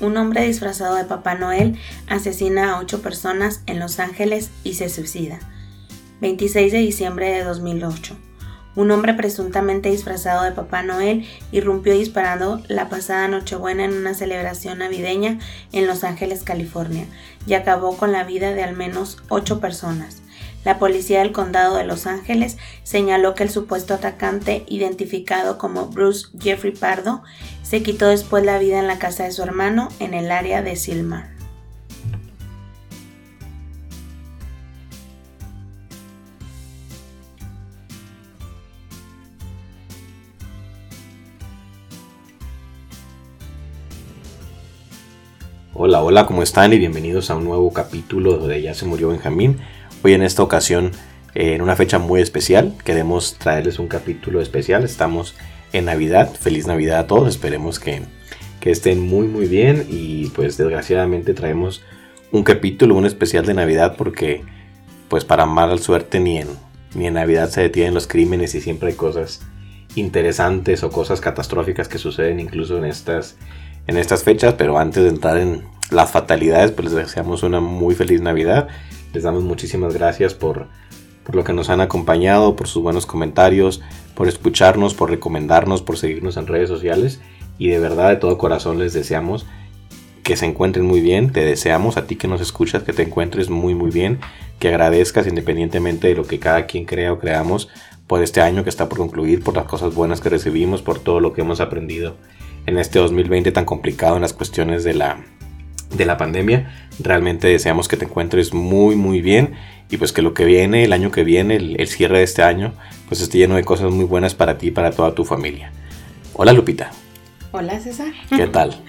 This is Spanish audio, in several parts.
un hombre disfrazado de Papá Noel asesina a ocho personas en Los Ángeles y se suicida. 26 de diciembre de 2008. Un hombre presuntamente disfrazado de Papá Noel irrumpió disparando la pasada Nochebuena en una celebración navideña en Los Ángeles, California, y acabó con la vida de al menos ocho personas. La policía del condado de Los Ángeles señaló que el supuesto atacante, identificado como Bruce Jeffrey Pardo, se quitó después la vida en la casa de su hermano en el área de Silmar. Hola, hola, ¿cómo están? Y bienvenidos a un nuevo capítulo de Ya se murió Benjamín. Hoy en esta ocasión, eh, en una fecha muy especial, queremos traerles un capítulo especial. Estamos en Navidad. Feliz Navidad a todos. Esperemos que, estén muy muy bien. Y pues desgraciadamente traemos un capítulo, un especial de Navidad porque pues para mala suerte ni en, ni en Navidad se detienen los crímenes y siempre hay cosas interesantes o cosas catastróficas que suceden incluso en estas, en estas fechas. Pero antes de entrar en las fatalidades, pues les deseamos una muy feliz Navidad les damos muchísimas gracias por, lo que nos han acompañado, por sus buenos comentarios, por escucharnos, por recomendarnos, por seguirnos en redes sociales. Y de verdad, de todo corazón les deseamos que se encuentren muy bien. Te deseamos a ti que nos escuchas que te encuentres muy muy bien. Que agradezcas independientemente de lo que cada quien crea o creamos por este año que está por concluir, por las cosas buenas que recibimos, por todo lo que hemos aprendido en este 2020 tan complicado en las cuestiones de la, de la pandemia. Realmente deseamos que te encuentres muy muy bien y pues que lo que viene, el año que viene, el, cierre de este año, pues esté lleno de cosas muy buenas para ti y para toda tu familia. Hola Lupita. Hola César. ¿Qué tal?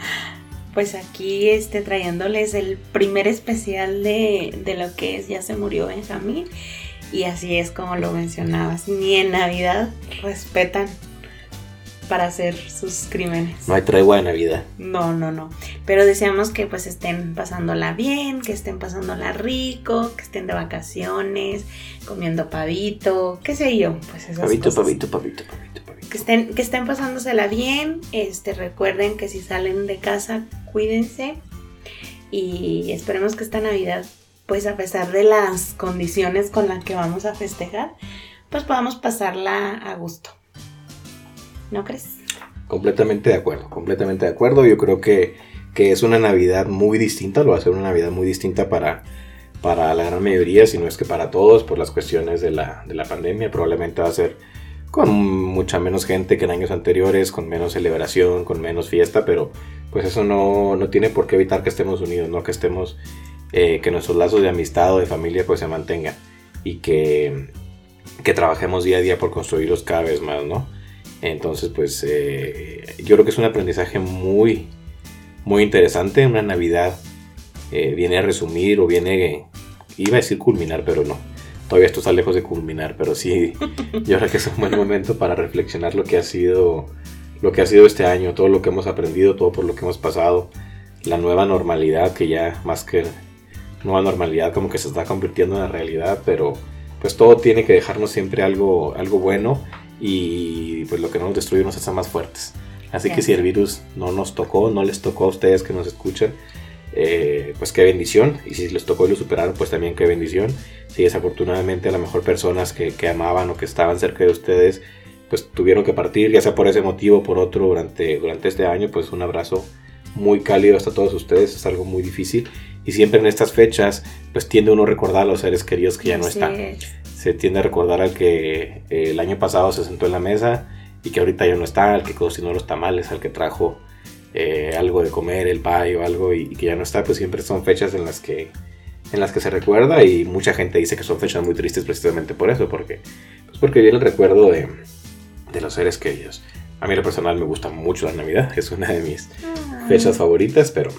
Pues aquí este, trayéndoles el primer especial de, de lo que es Ya se murió Benjamín. Y así es como lo mencionabas, ni en Navidad respetan para hacer sus crímenes. No hay tregua de Navidad. No, no, no. Pero deseamos que pues estén pasándola bien, que estén pasándola rico, que estén de vacaciones, comiendo pavito, qué sé yo, pues esas pavito, pavito, pavito, pavito, pavito. Que estén, que estén pasándosela bien. Este, recuerden que si salen de casa, cuídense. Y esperemos que esta Navidad, pues a pesar de las condiciones con las que vamos a festejar, pues podamos pasarla a gusto. ¿No crees? Completamente de acuerdo, completamente de acuerdo. Yo creo que, es una Navidad muy distinta, lo va a ser una Navidad muy distinta para, para la gran mayoría, si no es que para todos, por las cuestiones de la, pandemia. Probablemente va a ser con mucha menos gente que en años anteriores, con menos celebración, con menos fiesta, pero pues eso no, tiene por qué evitar que estemos unidos, ¿no? Que estemos, eh, que nuestros lazos de amistad o de familia pues se mantengan y que, que trabajemos día a día por construirlos cada vez más, ¿no? Entonces, pues eh, yo creo que es un aprendizaje muy, muy interesante. Una Navidad eh, viene a resumir o viene, iba a decir culminar, pero no. Todavía esto está lejos de culminar, pero sí, yo creo que es un buen momento para reflexionar lo que ha sido, lo que ha sido este año, todo lo que hemos aprendido, todo por lo que hemos pasado, la nueva normalidad que ya más que nueva normalidad como que se está convirtiendo en la realidad, pero pues todo tiene que dejarnos siempre algo, algo bueno y pues lo que no nos destruye nos hace más fuertes. Así que si el virus no nos tocó, no les tocó a ustedes que nos escuchan, eh, pues qué bendición. Y si les tocó y lo superaron, pues también qué bendición. Si desafortunadamente a lo mejor personas que, que, amaban o que estaban cerca de ustedes, pues tuvieron que partir, ya sea por ese motivo o por otro durante, durante este año, pues un abrazo muy cálido hasta todos ustedes. Es algo muy difícil. Y siempre en estas fechas, pues tiende uno a recordar a los seres queridos que ya no están se tiende a recordar al que eh, el año pasado se sentó en la mesa y que ahorita ya no está, al que cocinó los tamales, al que trajo eh, algo de comer, el pay o algo y, que ya no está, pues siempre son fechas en las que en las que se recuerda y mucha gente dice que son fechas muy tristes precisamente por eso, porque pues porque viene el recuerdo de, de los seres queridos. A mí lo personal me gusta mucho la Navidad, es una de mis fechas favoritas, pero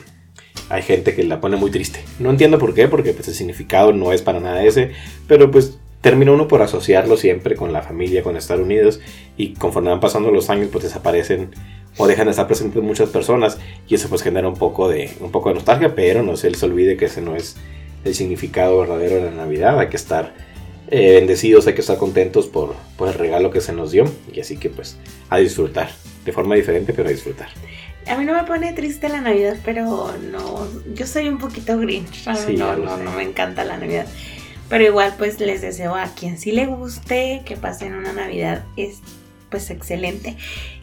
hay gente que la pone muy triste. No entiendo por qué, porque pues el significado no es para nada ese, pero pues termina uno por asociarlo siempre con la familia, con estar unidos y conforme van pasando los años pues desaparecen o dejan de estar presentes muchas personas y eso pues genera un poco de, un poco de nostalgia, pero no se les olvide que ese no es el significado verdadero de la Navidad, hay que estar eh, bendecidos, hay que estar contentos por, por el regalo que se nos dio y así que pues a disfrutar, de forma diferente pero a disfrutar. A mí no me pone triste la Navidad, pero no, yo soy un poquito grinch. no, no, no me encanta la Navidad. Pero igual pues les deseo a quien sí le guste que pasen una Navidad es pues excelente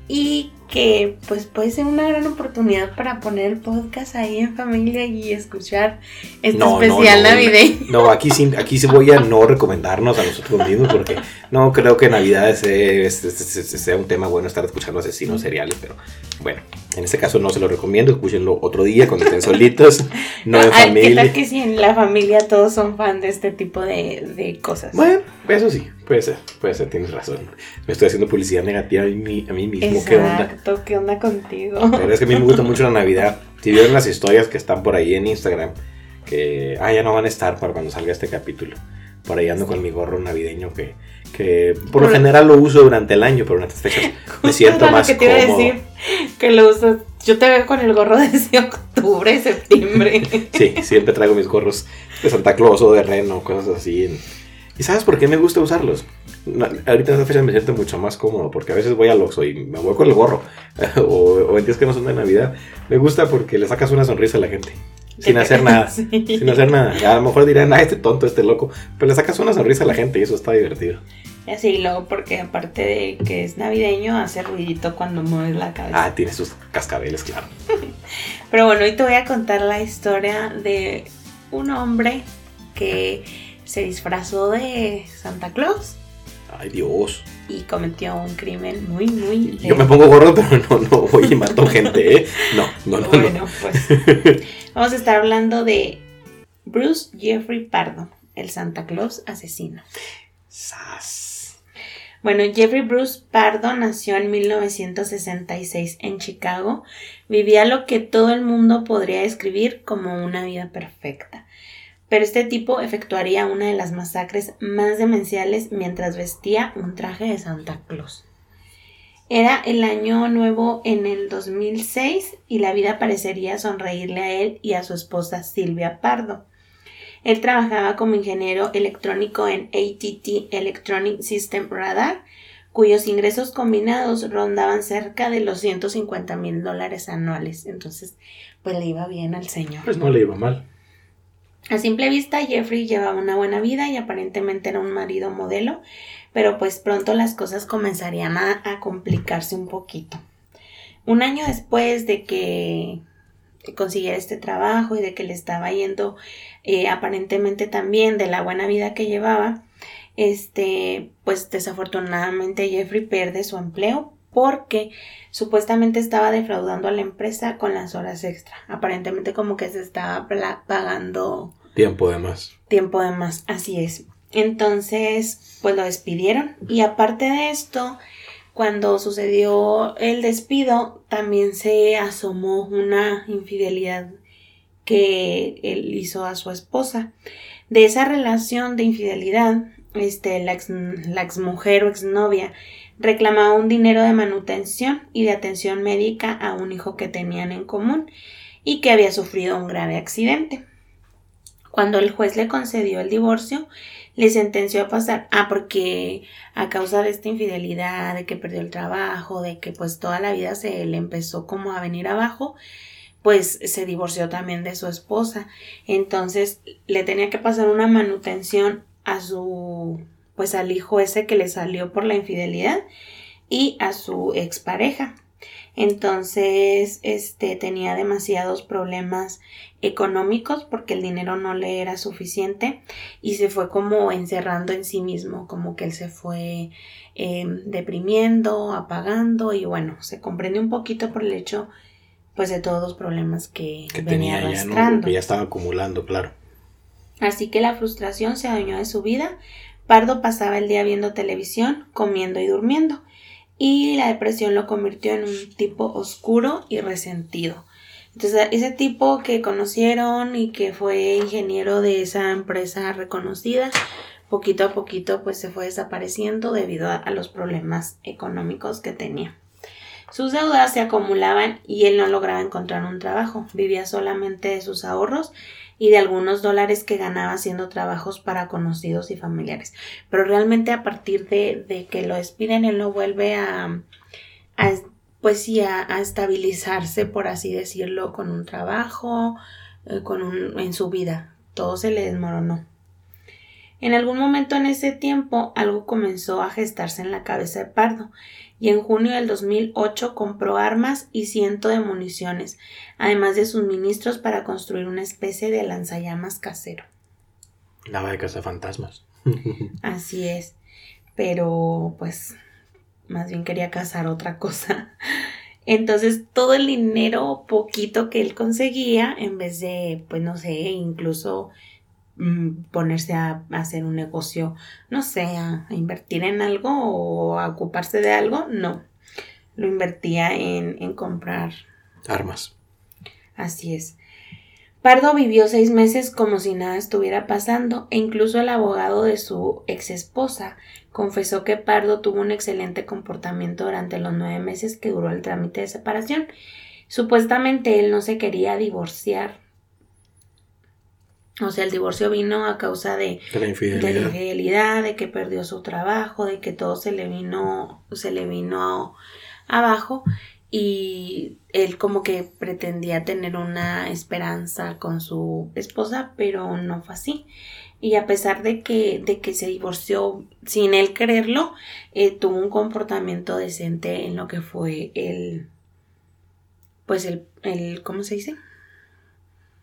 y que pues puede ser una gran oportunidad para poner el podcast ahí en familia y escuchar este especial navideño. No, aquí sí, aquí sí voy a no recomendarnos a nosotros mismos porque no creo que Navidad sea un tema bueno estar escuchando asesinos seriales, pero bueno, en este caso no se lo recomiendo, escúchenlo otro día cuando estén solitos, no en familia. ¿Qué tal que si en la familia todos son fan de este tipo de, de cosas? Bueno, eso sí, puede ser, puede ser, tienes razón. Me estoy haciendo publicidad negativa a mí, a mí mismo, ¿qué onda? ¿qué onda contigo? Pero es que a mí me gusta mucho la Navidad. Si vieron las historias que están por ahí en Instagram, que ah, ya no van a estar para cuando salga este capítulo. Por ahí ando con mi gorro navideño que, que por lo general lo uso durante el año, pero en estas fechas me siento más que te. Iba a decir que lo uso. Yo te veo con el gorro desde octubre, septiembre. sí, siempre traigo mis gorros de Santa Claus o de Reno, cosas así. ¿Y sabes por qué me gusta usarlos? ahorita en esta fecha me siento mucho más cómodo porque a veces voy al Oxxo y me voy con el gorro o, en días que no son de Navidad. Me gusta porque le sacas una sonrisa a la gente sin hacer nada. Sin hacer nada. A lo mejor dirán, ah, este tonto, este loco. Pero le sacas una sonrisa a la gente y eso está divertido. Y así, luego, porque aparte de que es navideño, hace ruidito cuando mueves la cabeza. Ah, tiene sus cascabeles, claro. Pero bueno, hoy te voy a contar la historia de un hombre que se disfrazó de Santa Claus Ay, Dios. Y cometió un crimen muy, muy. Yo me pongo gordo, pero no, no voy y mato gente, ¿eh? No, no, no. Bueno, pues. Vamos a estar hablando de Bruce Jeffrey Pardo, el Santa Claus asesino. Sas. Bueno, Jeffrey Bruce Pardo nació en 1966 en Chicago. Vivía lo que todo el mundo podría describir como una vida perfecta pero este tipo efectuaría una de las masacres más demenciales mientras vestía un traje de Santa Claus. Era el año nuevo en el 2006 y la vida parecería sonreírle a él y a su esposa Silvia Pardo. Él trabajaba como ingeniero electrónico en ATT Electronic System Radar, cuyos ingresos combinados rondaban cerca de los 150 mil dólares anuales. Entonces, pues le iba bien al señor. Pues no le iba mal. A simple vista, Jeffrey llevaba una buena vida y aparentemente era un marido modelo, pero pues pronto las cosas comenzarían a, complicarse un poquito. Un año después de que consiguiera este trabajo y de que le estaba yendo eh, aparentemente también de la buena vida que llevaba, este, pues desafortunadamente Jeffrey pierde su empleo porque supuestamente estaba defraudando a la empresa con las horas extra. Aparentemente como que se estaba pagando tiempo de más. Tiempo de más, así es. Entonces, pues lo despidieron y aparte de esto, cuando sucedió el despido, también se asomó una infidelidad que él hizo a su esposa. De esa relación de infidelidad, este, la ex, la ex mujer o exnovia reclamaba un dinero de manutención y de atención médica a un hijo que tenían en común y que había sufrido un grave accidente. Cuando el juez le concedió el divorcio, le sentenció a pasar, ah, porque a causa de esta infidelidad, de que perdió el trabajo, de que pues toda la vida se le empezó como a venir abajo, pues se divorció también de su esposa. Entonces le tenía que pasar una manutención a su pues al hijo ese que le salió por la infidelidad y a su expareja. Entonces, este tenía demasiados problemas económicos porque el dinero no le era suficiente y se fue como encerrando en sí mismo, como que él se fue em, deprimiendo, apagando y bueno, se comprende un poquito por el hecho pues de todos los problemas que, venía arrastrando. que ya estaba acumulando, claro. Así que la frustración se adueñó de su vida Pardo pasaba el día viendo televisión, comiendo y durmiendo, y la depresión lo convirtió en un tipo oscuro y resentido. Entonces, ese tipo que conocieron y que fue ingeniero de esa empresa reconocida, poquito a poquito pues se fue desapareciendo debido a, los problemas económicos que tenía. Sus deudas se acumulaban y él no lograba encontrar un trabajo, vivía solamente de sus ahorros y de algunos dólares que ganaba haciendo trabajos para conocidos y familiares. Pero realmente a partir de, que lo despiden, él no vuelve a, pues sí, a, estabilizarse, por así decirlo, con un trabajo, eh, con un, en su vida. Todo se le desmoronó. En algún momento en ese tiempo algo comenzó a gestarse en la cabeza de Pardo y en junio del 2008 compró armas y ciento de municiones, además de suministros para construir una especie de lanzallamas casero. Nada de fantasmas. Así es, pero pues más bien quería cazar otra cosa. Entonces todo el dinero poquito que él conseguía, en vez de, pues no sé, incluso Mm, ponerse a, hacer un negocio, no sé, a, invertir en algo o a ocuparse de algo, no. Lo invertía en, en comprar armas. Así es. Pardo vivió seis meses como si nada estuviera pasando e incluso el abogado de su ex esposa confesó que Pardo tuvo un excelente comportamiento durante los nueve meses que duró el trámite de separación. Supuestamente él no se quería divorciar o sea, el divorcio vino a causa de, de, la infidelidad. de que perdió su trabajo, de que todo se le vino, se le vino abajo y él como que pretendía tener una esperanza con su esposa, pero no fue así. Y a pesar de que, de que se divorció sin él quererlo, eh, tuvo un comportamiento decente en lo que fue el, pues el, el, ¿cómo se dice?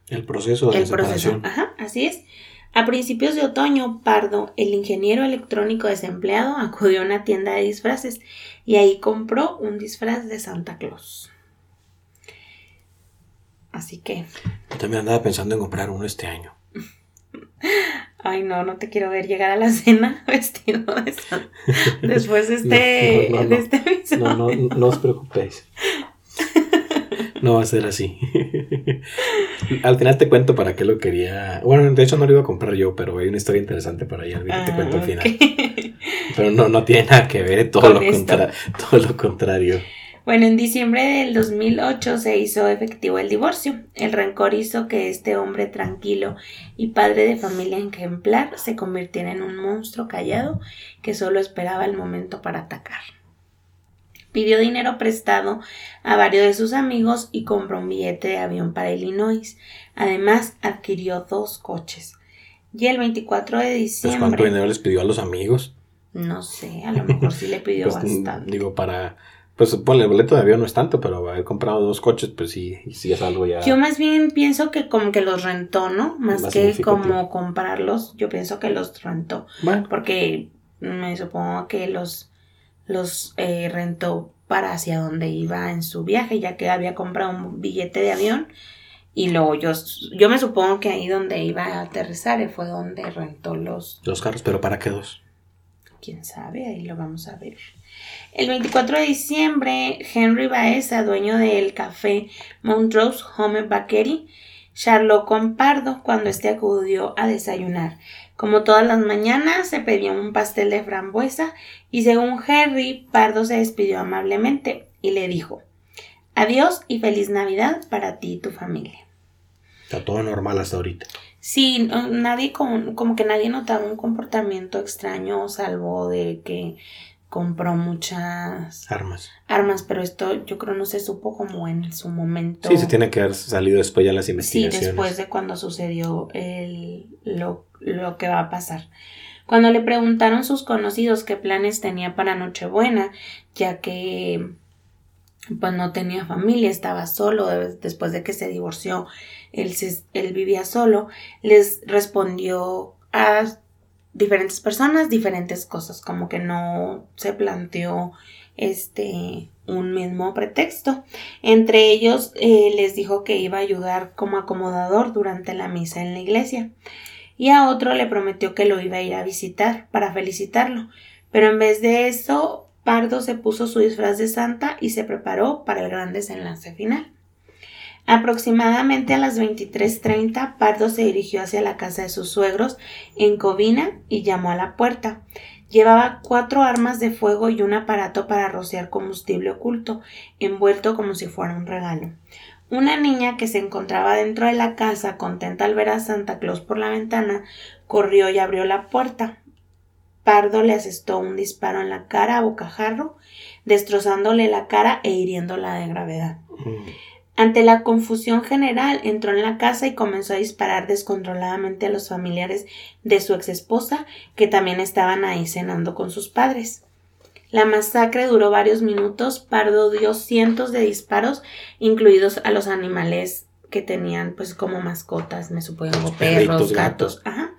El proceso de el Proceso. Ajá, así es. A principios de otoño, Pardo, el ingeniero electrónico desempleado, acudió a una tienda de disfraces y ahí compró un disfraz de Santa Claus. Así que. Yo también andaba pensando en comprar uno este año. Ay, no, no te quiero ver llegar a la cena vestido de Santa. Después de este, no, de este No, no, no os preocupéis. No va a ser así. al final te cuento para qué lo quería. Bueno, de hecho no lo iba a comprar yo, pero hay una historia interesante para allá. te cuento al ah, final. Pero no, no tiene nada que ver, todo, lo, todo lo contrario. Bueno, en diciembre del 2008 se hizo efectivo el divorcio. El rencor hizo que este hombre tranquilo y padre de familia ejemplar se convirtiera en un monstruo callado que solo esperaba el momento para atacar pidió dinero prestado a varios de sus amigos y compró un billete de avión para Illinois. Además, adquirió dos coches. Y el 24 de diciembre. ¿Cuánto dinero les pidió a los amigos? No sé, a lo mejor sí le pidió pues, bastante. Digo, para. Pues ponle el boleto de avión no es tanto, pero haber comprado dos coches, pues sí, sí es algo ya. Yo más bien pienso que como que los rentó, ¿no? Más, que como comprarlos, yo pienso que los rentó. Bueno. Porque me supongo que los los eh, rentó para hacia donde iba en su viaje, ya que había comprado un billete de avión y luego yo, yo me supongo que ahí donde iba a aterrizar fue donde rentó los... Los carros, pero ¿para qué dos? Quién sabe, ahí lo vamos a ver. El 24 de diciembre, Henry Baeza, dueño del café Montrose Home Bakery, charló con Pardo cuando éste acudió a desayunar. Como todas las mañanas, se pidió un pastel de frambuesa y según Henry, Pardo se despidió amablemente y le dijo Adiós y feliz Navidad para ti y tu familia. Está todo normal hasta ahorita. Sí, nadie como, como que nadie notaba un comportamiento extraño, salvo de que compró muchas armas. Armas, pero esto yo creo no se supo como en su momento. Sí, se tiene que haber salido después ya las investigaciones. Sí, después de cuando sucedió el, lo, lo que va a pasar. Cuando le preguntaron sus conocidos qué planes tenía para Nochebuena, ya que pues no tenía familia, estaba solo después de que se divorció, él, él vivía solo, les respondió a diferentes personas, diferentes cosas, como que no se planteó este un mismo pretexto. Entre ellos eh, les dijo que iba a ayudar como acomodador durante la misa en la iglesia y a otro le prometió que lo iba a ir a visitar para felicitarlo. Pero en vez de eso, Pardo se puso su disfraz de santa y se preparó para el gran desenlace final. Aproximadamente a las 23:30, Pardo se dirigió hacia la casa de sus suegros en Covina y llamó a la puerta. Llevaba cuatro armas de fuego y un aparato para rociar combustible oculto, envuelto como si fuera un regalo. Una niña que se encontraba dentro de la casa, contenta al ver a Santa Claus por la ventana, corrió y abrió la puerta. Pardo le asestó un disparo en la cara a bocajarro destrozándole la cara e hiriéndola de gravedad. Ante la confusión general, entró en la casa y comenzó a disparar descontroladamente a los familiares de su ex esposa, que también estaban ahí cenando con sus padres. La masacre duró varios minutos, Pardo dio cientos de disparos, incluidos a los animales que tenían pues como mascotas, me supongo, perros, gatos, ajá,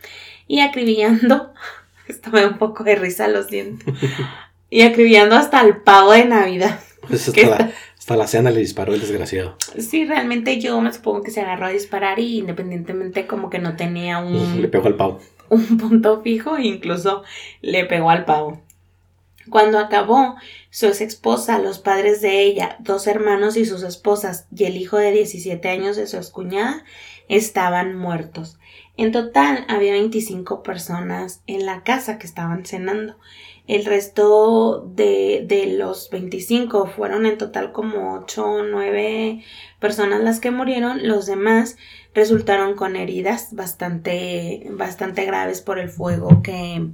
y acribillando, esto me da un poco de risa, lo siento, y acribillando hasta el pavo de Navidad. Pues hasta, la, hasta, la, cena le disparó el desgraciado. Sí, realmente yo me supongo que se agarró a disparar y independientemente como que no tenía un... Le pegó al pavo. Un punto fijo, incluso le pegó al pavo. Cuando acabó, su ex esposa, los padres de ella, dos hermanos y sus esposas y el hijo de 17 años de su excuñada estaban muertos. En total había 25 personas en la casa que estaban cenando. El resto de, de los 25 fueron en total como 8 o 9 personas las que murieron. Los demás resultaron con heridas bastante, bastante graves por el fuego que,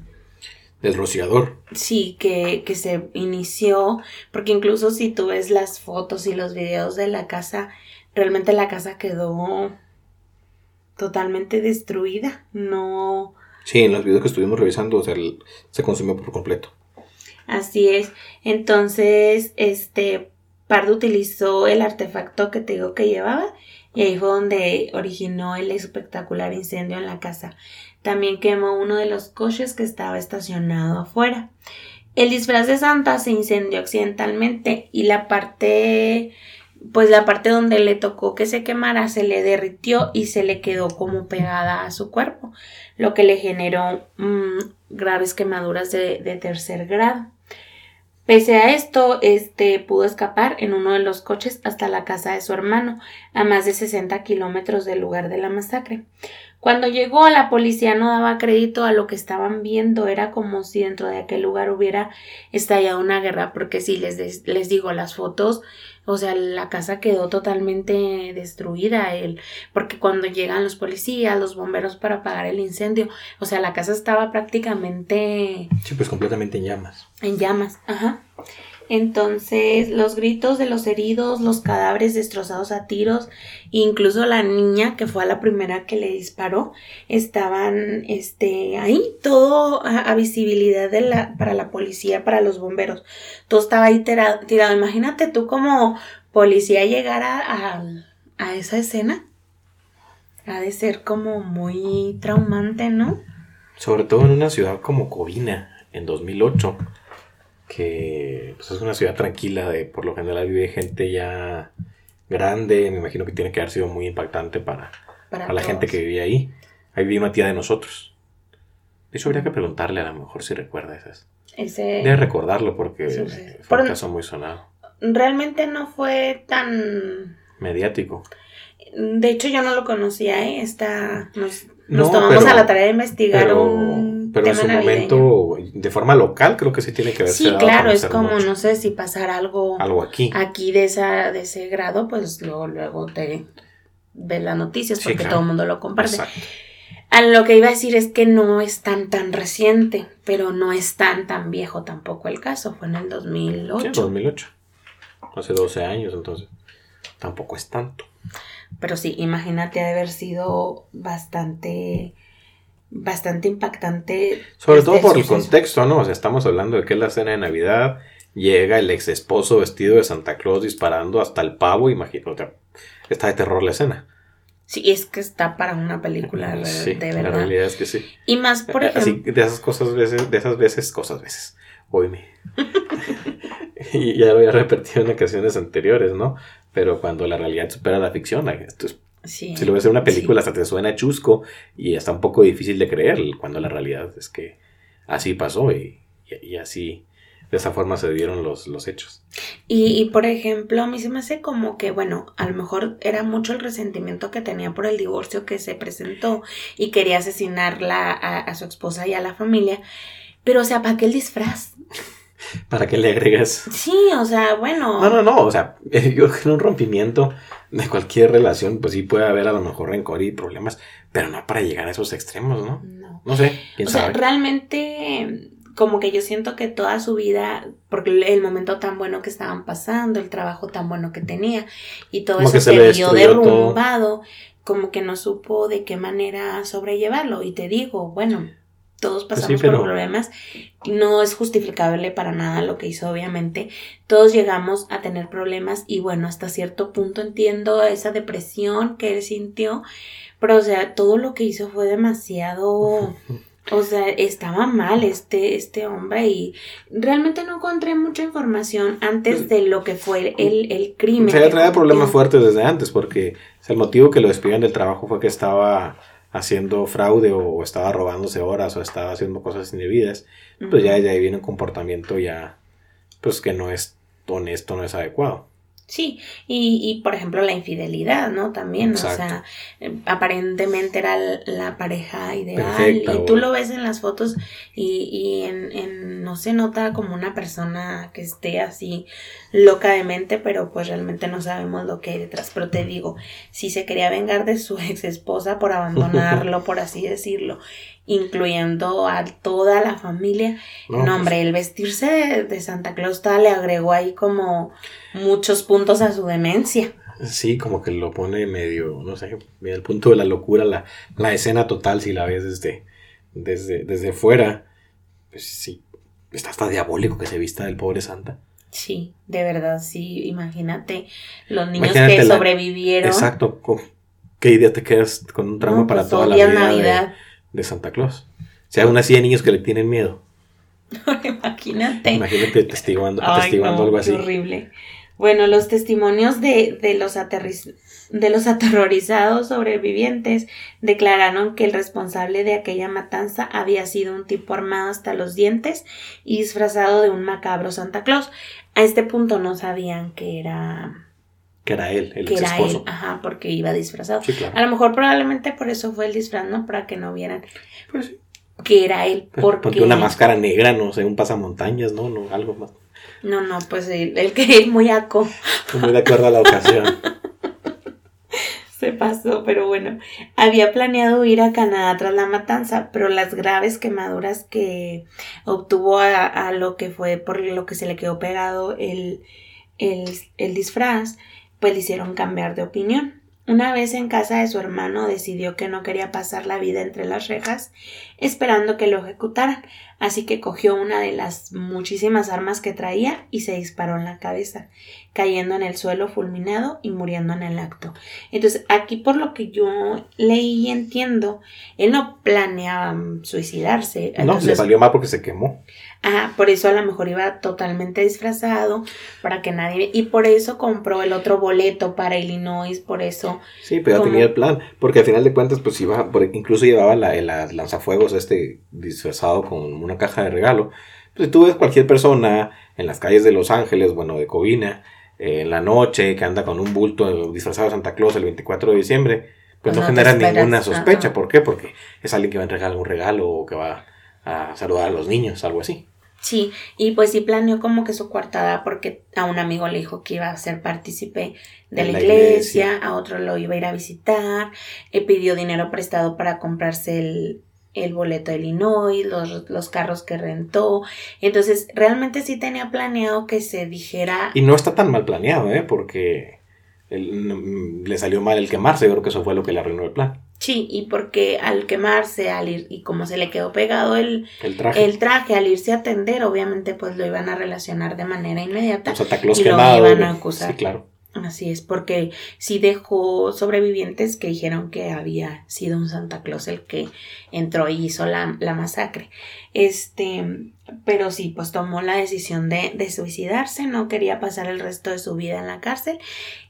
del rociador. Sí, que, que, se inició, porque incluso si tú ves las fotos y los videos de la casa, realmente la casa quedó totalmente destruida, no... Sí, en los videos que estuvimos revisando, o sea, se consumió por completo. Así es, entonces, este, Pardo utilizó el artefacto que te digo que llevaba y ahí fue donde originó el espectacular incendio en la casa. También quemó uno de los coches que estaba estacionado afuera. El disfraz de Santa se incendió accidentalmente y la parte pues la parte donde le tocó que se quemara se le derritió y se le quedó como pegada a su cuerpo, lo que le generó mm, graves quemaduras de, de, tercer grado. Pese a esto, este pudo escapar en uno de los coches hasta la casa de su hermano, a más de 60 kilómetros del lugar de la masacre. Cuando llegó, la policía no daba crédito a lo que estaban viendo, era como si dentro de aquel lugar hubiera estallado una guerra, porque si les, les digo las fotos, o sea, la casa quedó totalmente destruida, el, porque cuando llegan los policías, los bomberos para apagar el incendio, o sea, la casa estaba prácticamente... Sí, pues completamente en llamas. En llamas, ajá. Entonces, los gritos de los heridos, los cadáveres destrozados a tiros, incluso la niña que fue a la primera que le disparó, estaban este ahí, todo a, visibilidad para la policía, para los bomberos. Todo estaba ahí tirado. Imagínate tú como policía llegar a, a esa escena. Ha de ser como muy traumante, ¿no? Sobre todo en una ciudad como Covina, en 2008 que pues, es una ciudad tranquila, de por lo general vive gente ya grande, me imagino que tiene que haber sido muy impactante para, la gente que vivía ahí. Ahí vivía una tía de nosotros. De hecho, habría que preguntarle a lo mejor si recuerda esas. Ese... Debe recordarlo porque fue un caso muy sonado. Realmente no fue tan... Mediático. De hecho, yo no lo conocía, ¿eh? Está... Nos, tomamos a la tarea de investigar un pero en su momento, de forma local, creo que sí tiene que ver. Sí, claro, es como, no sé, si pasar algo, algo aquí. Aquí de, esa, de ese grado, pues luego, luego te ves las noticias porque todo el mundo lo comparte. A lo que iba a decir es que no es tan tan reciente, pero no es tan tan viejo tampoco el caso. Fue en el 2008. Sí, en 2008. Hace 12 años, entonces. Tampoco es tanto. Pero sí, imagínate de haber sido bastante bastante impactante. Sobre todo por el contexto, ¿no? O sea, estamos hablando de que es la cena de Navidad, llega el ex esposo vestido de Santa Claus disparando hasta el pavo, imagínate, está de terror la escena. Sí, es que está para una película de verdad. La realidad es que sí. Y más, por ejemplo. Así, de esas cosas veces, de esas veces, cosas veces. Oíme. y ya lo había repetido en ocasiones anteriores, ¿no? Pero cuando la realidad supera la ficción, esto es si lo ves en una película hasta te suena chusco y está un poco difícil de creer cuando la realidad es que así pasó y, así de esa forma se dieron los, los hechos. Y, por ejemplo, a mí se me hace como que, bueno, a lo mejor era mucho el resentimiento que tenía por el divorcio que se presentó y quería asesinarla a, a su esposa y a la familia. Pero, o sea, ¿para qué el disfraz? ¿Para qué le agregas? Sí, o sea, bueno. No, no, no, o sea, yo creo que un rompimiento de cualquier relación, pues sí puede haber a lo mejor rencor y problemas, pero no para llegar a esos extremos, ¿no? No. No sé, quién o sabe. Sea, realmente como que yo siento que toda su vida, porque el momento tan bueno que estaban pasando, el trabajo tan bueno que tenía y todo eso se, vio derrumbado, como que no supo de qué manera sobrellevarlo. Y te digo, bueno, todos pues pasamos por problemas. No es justificable para nada lo que hizo, obviamente. Todos llegamos a tener problemas y bueno, hasta cierto punto entiendo esa depresión que él sintió, pero o sea, todo lo que hizo fue demasiado... O sea, estaba mal este, este hombre y realmente no encontré mucha información antes de lo que fue el, el crimen. Se había traído problemas fuertes desde antes porque el motivo que lo despidieron del trabajo fue que estaba haciendo fraude o, estaba robándose horas o estaba haciendo cosas indebidas, pues ya de ahí viene un comportamiento ya, pues que no es honesto, no es adecuado. Sí, y, y por ejemplo la infidelidad, ¿no? También, o sea, eh, aparentemente era la pareja ideal y tú lo ves en las fotos y, y en, en, no se nota como una persona que esté así loca de mente, pero pues realmente no sabemos lo que hay detrás. Pero te digo, si se quería vengar de su ex esposa por abandonarlo, por así decirlo, incluyendo a toda la familia. No, pues hombre, el vestirse de, Santa Claus le agregó ahí como muchos puntos a su demencia. Sí, como que lo pone medio, no sé, medio el punto de la locura, la, la escena total, si la ves desde, desde, desde fuera. Pues sí, está hasta diabólico que se vista del pobre Santa. Sí, de verdad, sí. Imagínate los niños que sobrevivieron. Exacto. ¿Qué idea te quedas con un trauma para pues, toda la vida? Navidad de Santa Claus. Si hay una de niños que le tienen miedo. imagínate. Imagínate testiguando, algo así. horrible. Bueno, los testimonios de, de, los de los aterrorizados sobrevivientes declararon que el responsable de aquella matanza había sido un tipo armado hasta los dientes y disfrazado de un macabro Santa Claus. A este punto no sabían que era que era él, el que era él, ajá, porque iba disfrazado. A lo mejor probablemente por eso fue el disfraz, ¿no? Para que no vieran pues, que era él. Pues, porque... una máscara negra, no sé, un pasamontañas, ¿no? no algo más. No, no, pues el, el que es muy aco. Muy de acuerdo a la ocasión. Se pasó, pero bueno. Había planeado ir a Canadá tras la matanza, pero las graves quemaduras que obtuvo a, a lo que fue por lo que se le quedó pegado el, el, el disfraz, pues le hicieron cambiar de opinión. Una vez en casa de su hermano decidió que no quería pasar la vida entre las rejas esperando que lo ejecutaran, así que cogió una de las muchísimas armas que traía y se disparó en la cabeza, cayendo en el suelo fulminado y muriendo en el acto. Entonces, aquí por lo que yo leí y entiendo, él no planeaba suicidarse. no, le salió mal porque se quemó. Ah, por eso a lo mejor iba totalmente disfrazado para que nadie y por eso compró el otro boleto para Illinois, por eso. Sí, pero tenía el plan, porque al final de cuentas pues iba, incluso llevaba la, lanzafuegos este disfrazado con una caja de regalo. Pues si tú ves cualquier persona en las calles de Los Ángeles, bueno, de Covina, eh, en la noche, que anda con un bulto disfrazado de Santa Claus el 24 de diciembre, pues no, genera ninguna sospecha. ¿Por qué? Porque es alguien que va a entregar algún regalo o que va a saludar a los niños, algo así. Sí, y pues sí planeó como que su coartada porque a un amigo le dijo que iba a ser partícipe de la, iglesia, a otro lo iba a ir a visitar, le pidió dinero prestado para comprarse el, el boleto de Illinois, los, los, carros que rentó. Entonces, realmente sí tenía planeado que se dijera. Y no está tan mal planeado, ¿eh? Porque le salió mal el quemarse, yo creo que eso fue lo que le arruinó el plan. Sí, y porque al quemarse, al ir, y como se le quedó pegado el, el, traje. el traje, al irse a atender, obviamente pues lo iban a relacionar de manera inmediata. y lo iban a acusar. Sí, claro. Así es, porque sí dejó sobrevivientes que dijeron que había sido un Santa Claus el que entró y hizo la, la masacre. Este, pero sí, pues tomó la decisión de, de suicidarse, no quería pasar el resto de su vida en la cárcel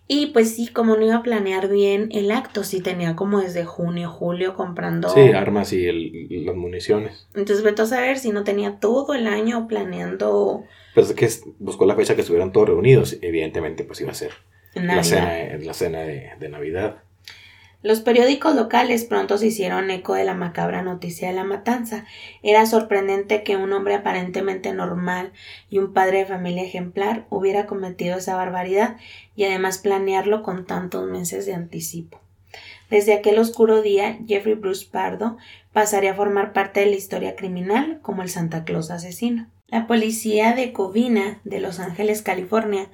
y pues sí, como no iba a planear bien el acto, sí tenía como desde junio, julio comprando. Sí, armas y el, las municiones. Entonces vete a saber si no tenía todo el año planeando. Pero es que buscó la fecha que estuvieran todos reunidos. Evidentemente, pues iba a ser la cena, la cena de, de Navidad. Los periódicos locales pronto se hicieron eco de la macabra noticia de la matanza. Era sorprendente que un hombre aparentemente normal y un padre de familia ejemplar hubiera cometido esa barbaridad y además planearlo con tantos meses de anticipo. Desde aquel oscuro día, Jeffrey Bruce Pardo pasaría a formar parte de la historia criminal como el Santa Claus asesino. La policía de Covina, de Los Ángeles, California,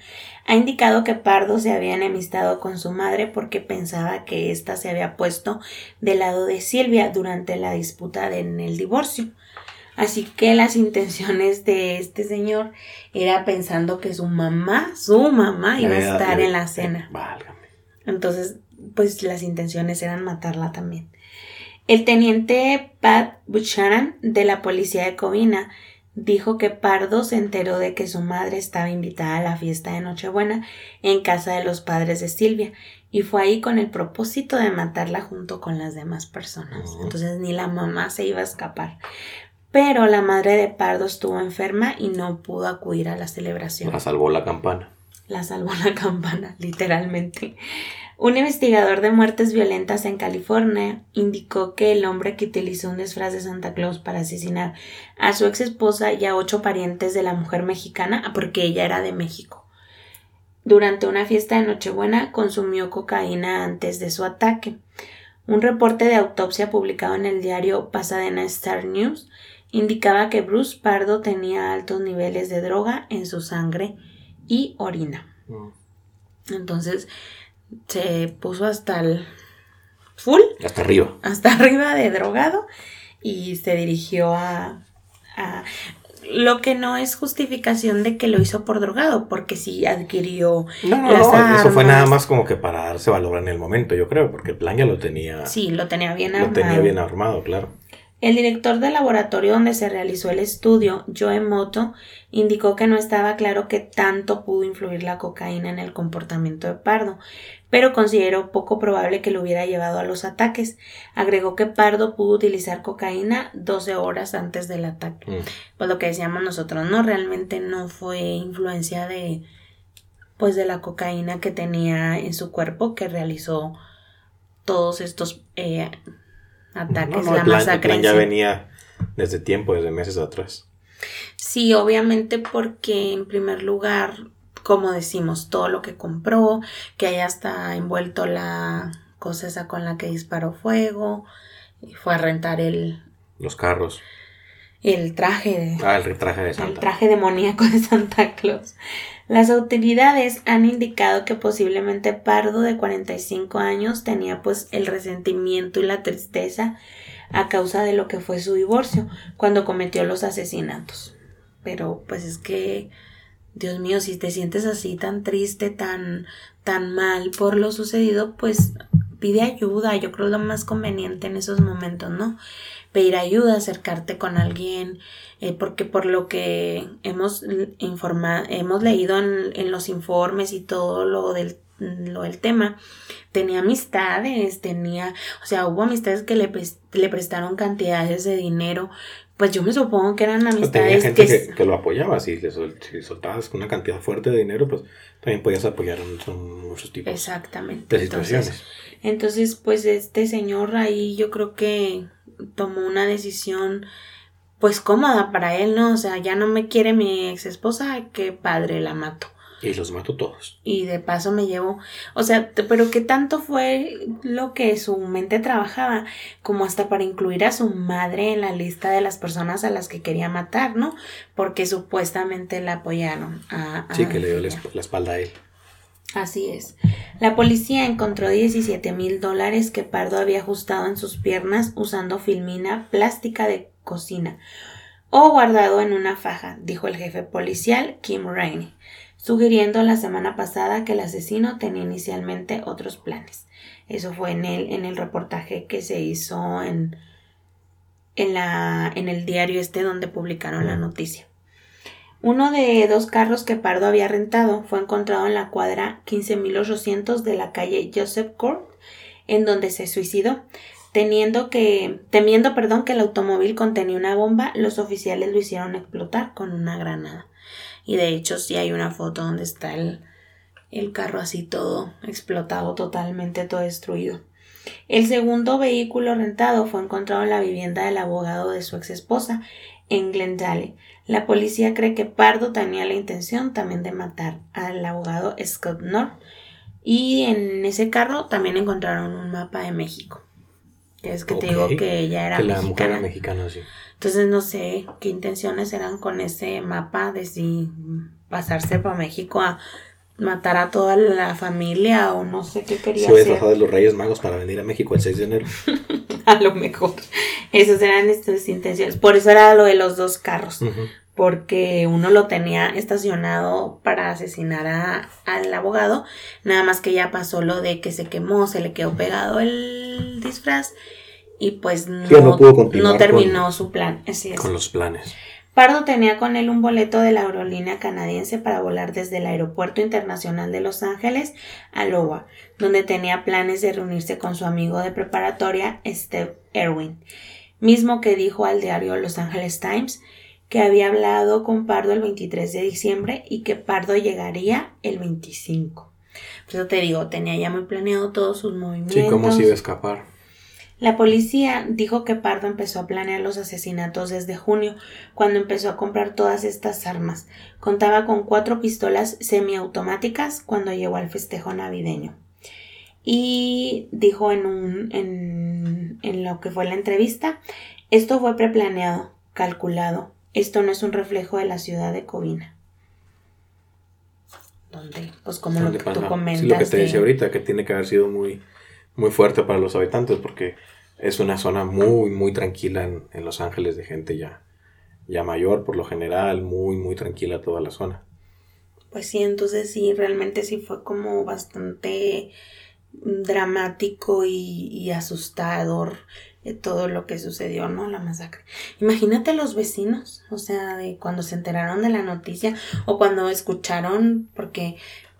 ha indicado que Pardo se había enemistado con su madre porque pensaba que ésta se había puesto del lado de Silvia durante la disputa en el divorcio. Así que las intenciones de este señor era pensando que su mamá, su mamá, iba a estar en la cena. Entonces, pues las intenciones eran matarla también. El teniente Pat Buchanan de la policía de Covina dijo que Pardo se enteró de que su madre estaba invitada a la fiesta de Nochebuena en casa de los padres de Silvia y fue ahí con el propósito de matarla junto con las demás personas. Entonces ni la mamá se iba a escapar. Pero la madre de Pardo estuvo enferma y no pudo acudir a la celebración. La salvó la campana. La salvó la campana, literalmente. Un investigador de muertes violentas en California indicó que el hombre que utilizó un disfraz de Santa Claus para asesinar a su ex esposa y a ocho parientes de la mujer mexicana, porque ella era de México. Durante una fiesta de Nochebuena consumió cocaína antes de su ataque. Un reporte de autopsia publicado en el diario Pasadena Star News indicaba que Bruce Pardo tenía altos niveles de droga en su sangre y orina. Mm. Entonces se puso hasta el full. Hasta arriba. Hasta arriba de drogado y se dirigió a, lo que no es justificación de que lo hizo por drogado, porque sí adquirió. No, no, no, eso fue nada más como que para darse valor en el momento, yo creo, porque el plan ya lo tenía. Sí, lo tenía bien armado. Lo tenía bien armado, claro. El director del laboratorio donde se realizó el estudio, Joe Moto, indicó que no estaba claro qué tanto pudo influir la cocaína en el comportamiento de Pardo, pero consideró poco probable que lo hubiera llevado a los ataques. Agregó que Pardo pudo utilizar cocaína 12 horas antes del ataque. Mm. Pues lo que decíamos nosotros, no realmente no fue influencia de pues de la cocaína que tenía en su cuerpo que realizó todos estos eh, ataques, la masacre. ya venía desde tiempo, desde meses atrás. Sí, obviamente porque en primer lugar, como decimos, todo lo que compró, que haya hasta envuelto la cosa esa con la que disparó fuego, y fue a rentar el... Los carros. El traje de... Ah, el traje de Santa. El traje demoníaco de Santa Claus. Las autoridades han indicado que posiblemente Pardo de 45 años tenía pues el resentimiento y la tristeza a causa de lo que fue su divorcio cuando cometió los asesinatos. Pero pues es que Dios mío, si te sientes así tan triste, tan tan mal por lo sucedido, pues pide ayuda, yo creo lo más conveniente en esos momentos, ¿no? Pedir ayuda, acercarte con alguien, eh, porque por lo que hemos informado, hemos leído en, los informes y todo lo del, lo del tema, tenía amistades, tenía, o sea, hubo amistades que le, le prestaron cantidades de dinero, pues yo me supongo que eran amistades tenía gente que, lo apoyaba, si le soltabas una cantidad fuerte de dinero, pues también podías apoyar en muchos tipos Exactamente. de situaciones. Entonces, entonces, pues este señor ahí yo creo que tomó una decisión pues cómoda para él, ¿no? O sea, ya no me quiere mi ex esposa, qué padre, la mato. Y los mato todos. Y de paso me llevo, o sea, pero qué tanto fue lo que su mente trabajaba, como hasta para incluir a su madre en la lista de las personas a las que quería matar, ¿no? Porque supuestamente la apoyaron a... sí, que le dio la espalda a él. Así es. La policía encontró 17 mil dólares que Pardo había ajustado en sus piernas usando filmina plástica de cocina o guardado en una faja, dijo el jefe policial Kim Rainey, sugiriendo la semana pasada que el asesino tenía inicialmente otros planes. Eso fue en el, en el reportaje que se hizo en, en, la, en el diario este donde publicaron la noticia. Uno de dos carros que Pardo había rentado fue encontrado en la cuadra 15.800 de la calle Joseph Court, en donde se suicidó. Teniendo que, temiendo perdón, que el automóvil contenía una bomba, los oficiales lo hicieron explotar con una granada. Y de hecho sí hay una foto donde está el, el carro así todo explotado, totalmente todo destruido. El segundo vehículo rentado fue encontrado en la vivienda del abogado de su ex esposa, en Glendale. La policía cree que Pardo tenía la intención también de matar al abogado Scott North Y en ese carro también encontraron un mapa de México. Que es que te digo que ella era que la mujer mexicana. era mexicana, sí. Entonces no sé qué intenciones eran con ese mapa de si pasarse para México a matar a toda la familia o no sé qué quería Se hacer. de los Reyes Magos para venir a México el 6 de enero. A lo mejor. Esas eran estas intenciones. Por eso era lo de los dos carros. Porque uno lo tenía estacionado para asesinar a- al abogado. Nada más que ya pasó lo de que se quemó, se le quedó pegado el disfraz. Y pues no, no pudo continuar no terminó su plan. Así es. Con los planes. Pardo tenía con él un boleto de la aerolínea canadiense para volar desde el Aeropuerto Internacional de Los Ángeles a Iowa, donde tenía planes de reunirse con su amigo de preparatoria, Steve Erwin, mismo que dijo al diario Los Angeles Times que había hablado con Pardo el 23 de diciembre y que Pardo llegaría el 25. Por eso te digo, tenía ya muy planeado todos sus movimientos. Sí, cómo se iba a escapar. La policía dijo que Pardo empezó a planear los asesinatos desde junio, cuando empezó a comprar todas estas armas. Contaba con cuatro pistolas semiautomáticas cuando llegó al festejo navideño. Y dijo en, un, en, en lo que fue la entrevista, esto fue preplaneado, calculado. Esto no es un reflejo de la ciudad de Covina. Donde, pues como lo ¿Dónde que tú comentas. Sí, lo que te de- decía ahorita, que tiene que haber sido muy, muy fuerte para los habitantes, porque es una zona muy, muy tranquila en, en Los Ángeles de gente ya, ya mayor, por lo general, muy, muy tranquila toda la zona. Pues sí, entonces sí, realmente sí fue como bastante dramático y, asustador eh, todo lo que sucedió, ¿no? La masacre. Imagínate los vecinos, o sea, de cuando se enteraron de la noticia o cuando escucharon, porque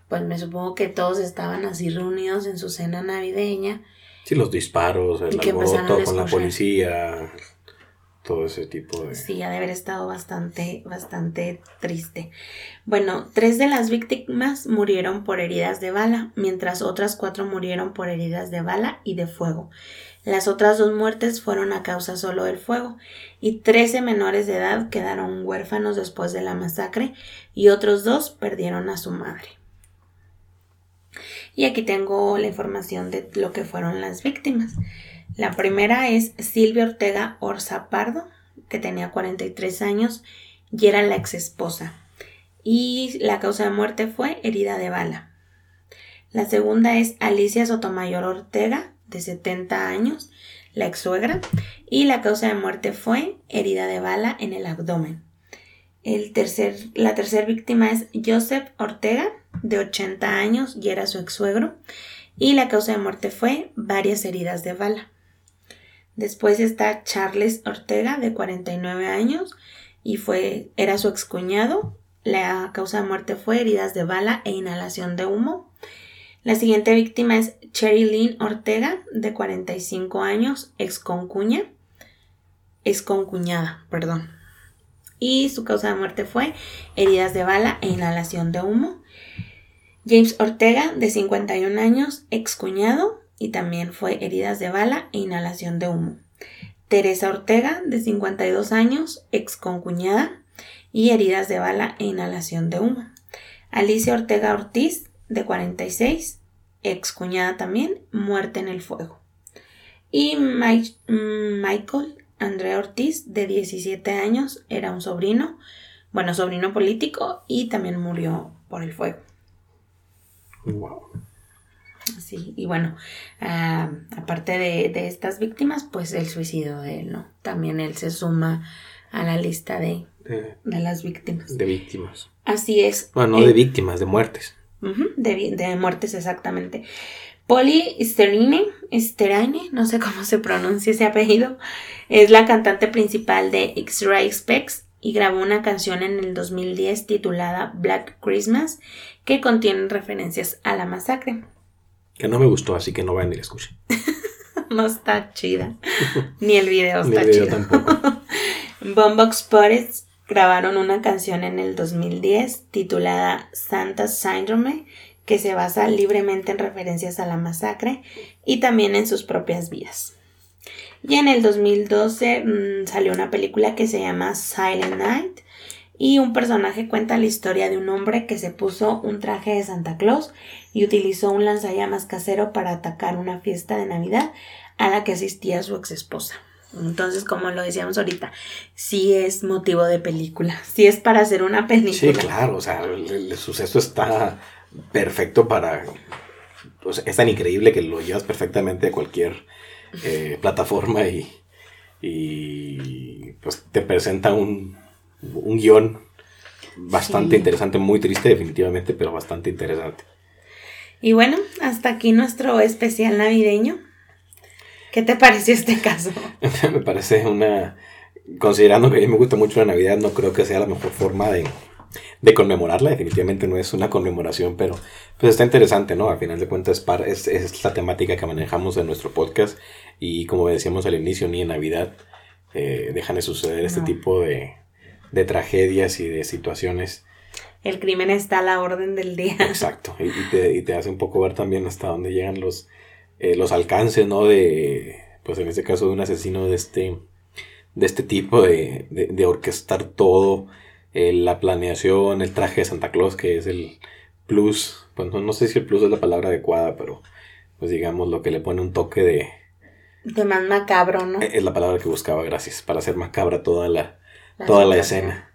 pues me supongo que todos estaban así reunidos en su cena navideña. Sí, los disparos, el alboroto con la policía, todo ese tipo de... Sí, ha de haber estado bastante, bastante triste. Bueno, tres de las víctimas murieron por heridas de bala, mientras otras cuatro murieron por heridas de bala y de fuego. Las otras dos muertes fueron a causa solo del fuego, y trece menores de edad quedaron huérfanos después de la masacre, y otros dos perdieron a su madre. Y aquí tengo la información de lo que fueron las víctimas. La primera es Silvia Ortega Orza Pardo, que tenía 43 años y era la ex esposa. Y la causa de muerte fue herida de bala. La segunda es Alicia Sotomayor Ortega, de 70 años, la ex suegra. Y la causa de muerte fue herida de bala en el abdomen. El tercer, la tercera víctima es Joseph Ortega, de 80 años, y era su ex suegro. Y la causa de muerte fue varias heridas de bala. Después está Charles Ortega, de 49 años, y fue, era su excuñado. La causa de muerte fue heridas de bala e inhalación de humo. La siguiente víctima es Cherry Lynn Ortega, de 45 años, exconcuña, exconcuñada, perdón. Y su causa de muerte fue heridas de bala e inhalación de humo. James Ortega, de 51 años, excuñado, y también fue heridas de bala e inhalación de humo. Teresa Ortega, de 52 años, ex concuñada, y heridas de bala e inhalación de humo. Alicia Ortega Ortiz, de 46, ex cuñada también, muerte en el fuego. Y Mike- Michael André Ortiz, de 17 años, era un sobrino, bueno, sobrino político, y también murió por el fuego. Wow. Sí, y bueno, ah, aparte de, de estas víctimas, pues el suicidio de él, ¿no? También él se suma a la lista de, De, de las víctimas. de víctimas. Así es. Bueno, no Eh, de víctimas, de muertes. de, de muertes, exactamente. Polly Sterine, no sé cómo se pronuncia ese apellido, es la cantante principal de X-Ray Specs y grabó una canción en el 2010 titulada Black Christmas que contiene referencias a la masacre. Que no me gustó, así que no vayan ni la escuchen. No está chida. Ni el video Ni está el video chido. tampoco. Bombox Poets grabaron una canción en el 2010 titulada Santa Syndrome que se basa libremente en referencias a la masacre y también en sus propias vidas. Y en el 2012 mm, salió una película que se llama Silent Night Y un personaje cuenta la historia de un hombre que se puso un traje de Santa Claus y utilizó un lanzallamas casero para atacar una fiesta de Navidad a la que asistía su ex esposa. Entonces, como lo decíamos ahorita, sí es motivo de película, sí es para hacer una película. Sí, claro, o sea, el, suceso está perfecto para... es tan increíble que lo llevas perfectamente a cualquier eh, plataforma y, y pues te presenta un, un guion bastante interesante, muy triste definitivamente, pero bastante interesante. Y bueno, hasta aquí nuestro especial navideño. ¿Qué te pareció este caso? me parece una... Considerando que a mí me gusta mucho la Navidad, no creo que sea la mejor forma de, de conmemorarla. Definitivamente no es una conmemoración, pero pues está interesante, ¿no? A final de cuentas es, es, la temática que manejamos en nuestro podcast y como decíamos al inicio, ni en Navidad eh, dejan de suceder este tipo de, de tragedias y de situaciones. El crimen está a la orden del día. Exacto, y, te, y te, hace un poco ver también hasta dónde llegan los, eh, los alcances, ¿no? De, pues en este caso de un asesino de este, de este tipo, de, de, orquestar todo, eh, la planeación, el traje de Santa Claus, que es el plus, pues no, no sé si el plus es la palabra adecuada, pero pues digamos lo que le pone un toque de... De más macabro, ¿no? Es la palabra que buscaba, gracias, para hacer macabra toda la, toda la escena.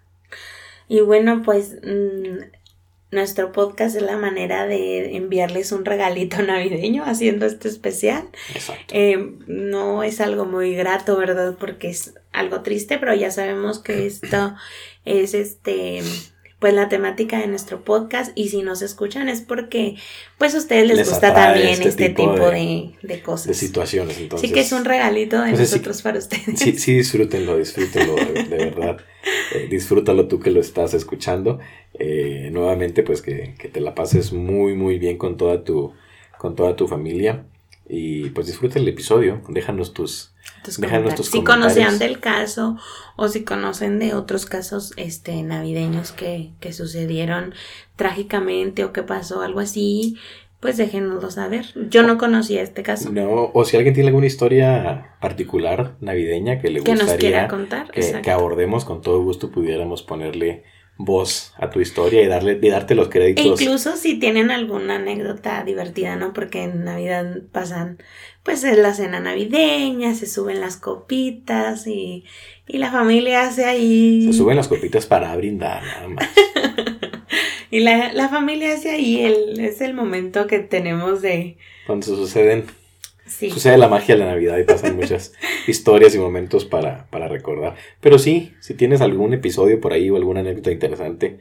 Y bueno, pues mm, nuestro podcast es la manera de enviarles un regalito navideño haciendo este especial. Exacto. Eh, no es algo muy grato, ¿verdad? Porque es algo triste, pero ya sabemos que esto es este pues la temática de nuestro podcast y si nos escuchan es porque pues a ustedes les, gusta también este, este tipo, de, de, cosas. De situaciones, entonces. Sí que es un regalito de nosotros para ustedes. Sí, sí, disfrútenlo, disfrútenlo, de, verdad. Eh, disfrútalo tú que lo estás escuchando. Eh, nuevamente, pues que, que, te la pases muy, muy bien con toda tu, con toda tu familia. Y pues disfruta el episodio, déjanos tus, déjanos tus si conocían del caso o si conocen de otros casos este navideños que, que sucedieron trágicamente o que pasó algo así, pues déjenoslo saber. Yo no conocía este caso. No, o si alguien tiene alguna historia particular navideña que le que nos quiera contar, que, que, abordemos, con todo gusto pudiéramos ponerle voz a tu historia y darle y darte los créditos. E incluso si tienen alguna anécdota divertida, ¿no? Porque en Navidad pasan, pues es la cena navideña, se suben las copitas y, y la familia hace ahí. Se suben las copitas para brindar, nada más. y la, la familia hace ahí el, es el momento que tenemos de. Cuando suceden Sucede la magia de la Navidad y pasan muchas historias y momentos para, para, recordar. Pero sí, si tienes algún episodio por ahí o alguna anécdota interesante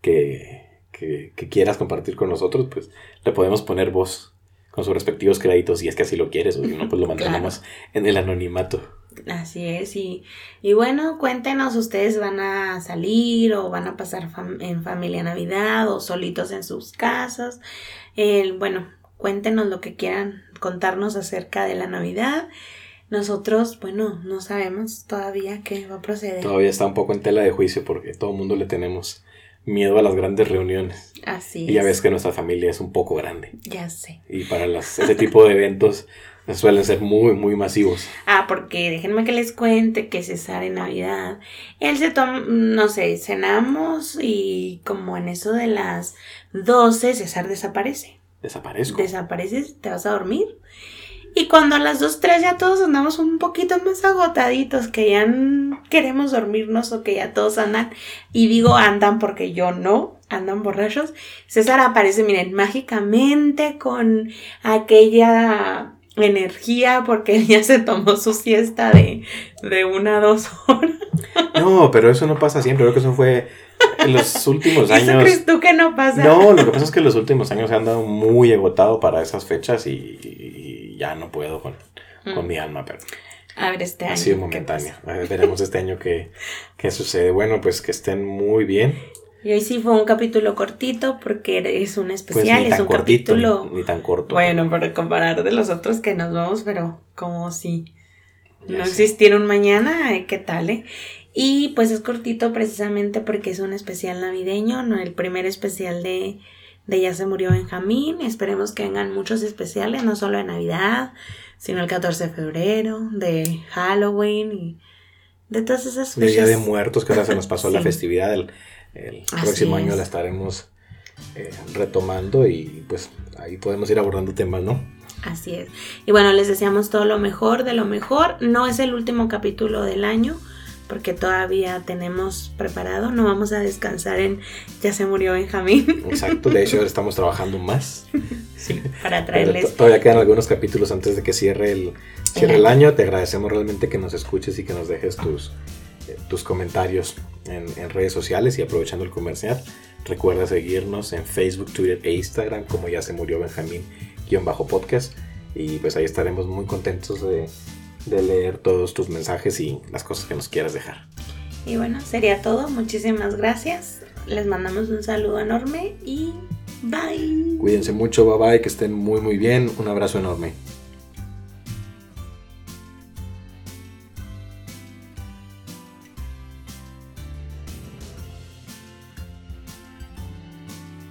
que, que, quieras compartir con nosotros, pues le podemos poner voz con sus respectivos créditos si es que así lo quieres, o si no, pues lo mantenemos en el anonimato. Así es, y, y bueno, cuéntenos, ustedes van a salir o van a pasar en familia Navidad o solitos en sus casas. El, bueno, cuéntenos lo que quieran contarnos acerca de la Navidad. Nosotros, bueno, no sabemos todavía qué va a proceder. Todavía está un poco en tela de juicio porque todo el mundo le tenemos miedo a las grandes reuniones. Así y ya ves que nuestra familia es un poco grande. Ya sé. Y para las, ese tipo de eventos suelen ser muy, muy masivos. Ah, porque déjenme que les cuente que César en Navidad, él se toma, no sé, cenamos y como en eso de las 12 César desaparece. Desaparezco. Desapareces, te vas a dormir. Y cuando a las 2, 3 ya todos andamos un poquito más agotaditos, que ya queremos dormirnos o que ya todos andan, y digo andan porque yo no, andan borrachos, César aparece, miren, mágicamente con aquella energía porque ya se tomó su siesta de, de una a dos horas. No, pero eso no pasa siempre, creo que eso fue en los últimos años. crees tú que no pasa? No, lo que pasa es que en los últimos años se han dado muy agotado para esas fechas y, ya no puedo con, mm. mi alma, pero. A ver, este año. Ha sido momentáneo. veremos este año qué, qué sucede. Bueno, pues que estén muy bien. Y hoy sí fue un capítulo cortito porque es un pues especial, es un capítulo. Ni, tan corto. Bueno, para comparar de los otros que nos vamos, pero como si no existiera un mañana, ¿qué tal, eh? Y pues es cortito precisamente porque es un especial navideño, no el primer especial de, de Ya se murió Benjamín. Esperemos que vengan muchos especiales, no solo de Navidad, sino el 14 de febrero, de Halloween y, de todas esas De Día fechas. de Muertos, que ahora se nos pasó la festividad. El, el Así próximo año la estaremos eh, retomando y pues ahí podemos ir abordando temas, ¿no? Así es. Y bueno, les deseamos todo lo mejor de lo mejor. No es el último capítulo del año, porque todavía tenemos preparado. No vamos a descansar en Ya se murió Benjamín. Exacto, de hecho estamos trabajando más. Sí, para traerles. to- todavía quedan algunos capítulos antes de que cierre el, cierre el año. Te agradecemos realmente que nos escuches y que nos dejes tus, eh, tus comentarios en, en redes sociales y aprovechando el comercial. Recuerda seguirnos en Facebook, Twitter e Instagram como ya se murió Benjamín guion bajo podcast y pues ahí estaremos muy contentos de, de leer todos tus mensajes y las cosas que nos quieras dejar. Y bueno, sería todo. Muchísimas gracias. Les mandamos un saludo enorme y bye. Cuídense mucho, bye bye, que estén muy muy bien, un abrazo enorme.